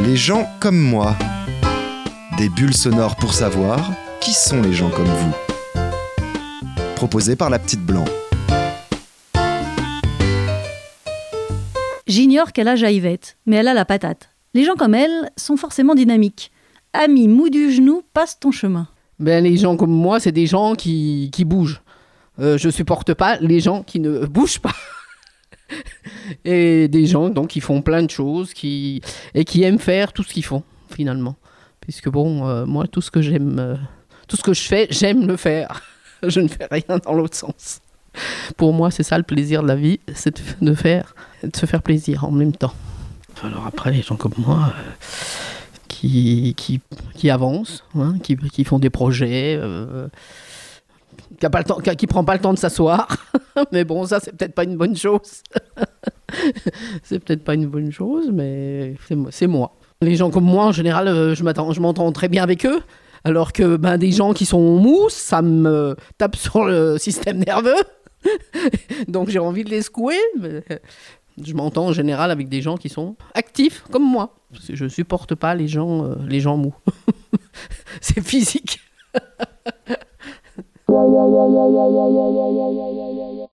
Les gens comme moi. Des bulles sonores pour savoir qui sont les gens comme vous. Proposé par la petite blanc. J'ignore quel âge a Yvette, mais elle a la patate. Les gens comme elle sont forcément dynamiques. Ami mou du genou, passe ton chemin. Ben, les gens comme moi, c'est des gens qui, qui bougent. Euh, je supporte pas les gens qui ne bougent pas. et des gens donc qui font plein de choses qui et qui aiment faire tout ce qu'ils font finalement. Puisque bon, euh, moi tout ce que j'aime, euh, tout ce que je fais, j'aime le faire. je ne fais rien dans l'autre sens. Pour moi, c'est ça le plaisir de la vie, c'est de, faire, de se faire plaisir en même temps. Alors après, les gens comme moi. euh, qui, qui, qui avancent, hein, qui, qui font des projets, qui ne qui, qui prend pas le temps de s'asseoir. mais bon, ça, c'est peut-être pas une bonne chose. c'est peut-être pas une bonne chose, mais c'est moi-. Les gens comme moi, en général, euh, je m'entends très bien avec eux. Alors que ben, des gens qui sont mous, ça me tape sur le système nerveux. Donc j'ai envie de les secouer. mais je m'entends en général avec des gens qui sont actifs, comme moi. Parce que je supporte pas les gens, euh, les gens mous. c'est physique.